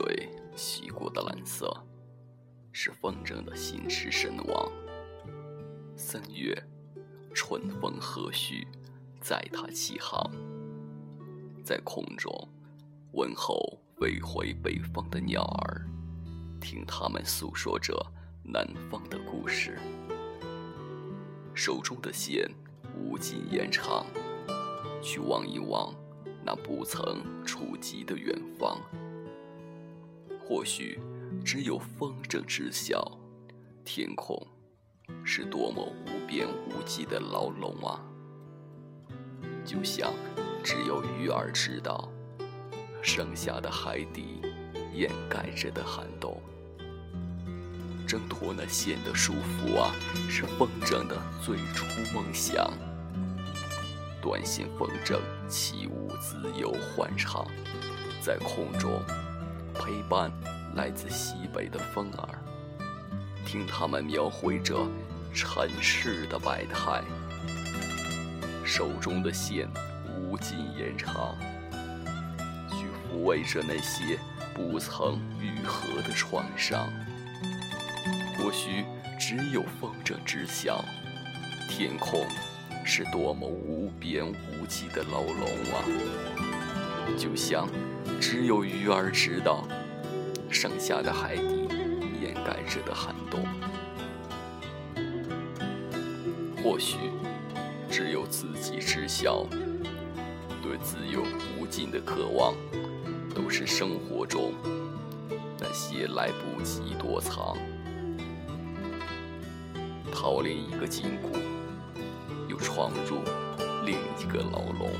水洗过的蓝色，是风筝的心驰神往。三月，春风和煦，载他起航，在空中问候飞回北方的鸟儿，听他们诉说着南方的故事。手中的线无尽延长，去望一望那不曾触及的远方。或许只有风筝知晓，天空是多么无边无际的牢笼啊！就像只有鱼儿知道，剩下的海底掩盖着的寒冬。挣脱那线的束缚啊，是风筝的最初梦想。短线风筝起舞自由欢畅，在空中陪伴来自西北的风儿，听他们描绘着尘世的百态。手中的线无尽延长，去抚慰着那些不曾愈合的创伤。或许只有风筝知晓，天空是多么无边无际的牢笼啊！就像只有鱼儿知道，剩下的海底掩盖着的寒冬。或许只有自己知晓，对自由无尽的渴望，都是生活中那些来不及躲藏。逃离一个禁锢，又闯入另一个牢笼。